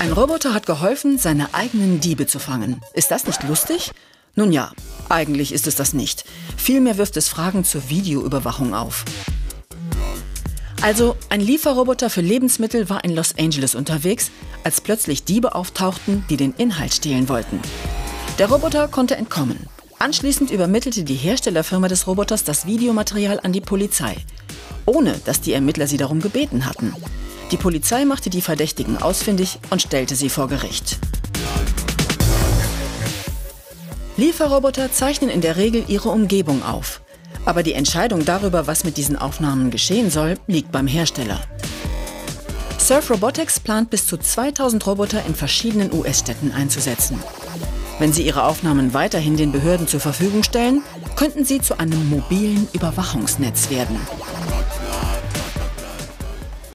Ein Roboter hat geholfen, seine eigenen Diebe zu fangen. Ist das nicht lustig? Nun ja, eigentlich ist es das nicht. Vielmehr wirft es Fragen zur Videoüberwachung auf. Also, ein Lieferroboter für Lebensmittel war in Los Angeles unterwegs, als plötzlich Diebe auftauchten, die den Inhalt stehlen wollten. Der Roboter konnte entkommen. Anschließend übermittelte die Herstellerfirma des Roboters das Videomaterial an die Polizei, ohne dass die Ermittler sie darum gebeten hatten. Die Polizei machte die Verdächtigen ausfindig und stellte sie vor Gericht. Lieferroboter zeichnen in der Regel ihre Umgebung auf. Aber die Entscheidung darüber, was mit diesen Aufnahmen geschehen soll, liegt beim Hersteller. Surf Robotics plant bis zu 2000 Roboter in verschiedenen US-Städten einzusetzen. Wenn sie ihre Aufnahmen weiterhin den Behörden zur Verfügung stellen, könnten sie zu einem mobilen Überwachungsnetz werden.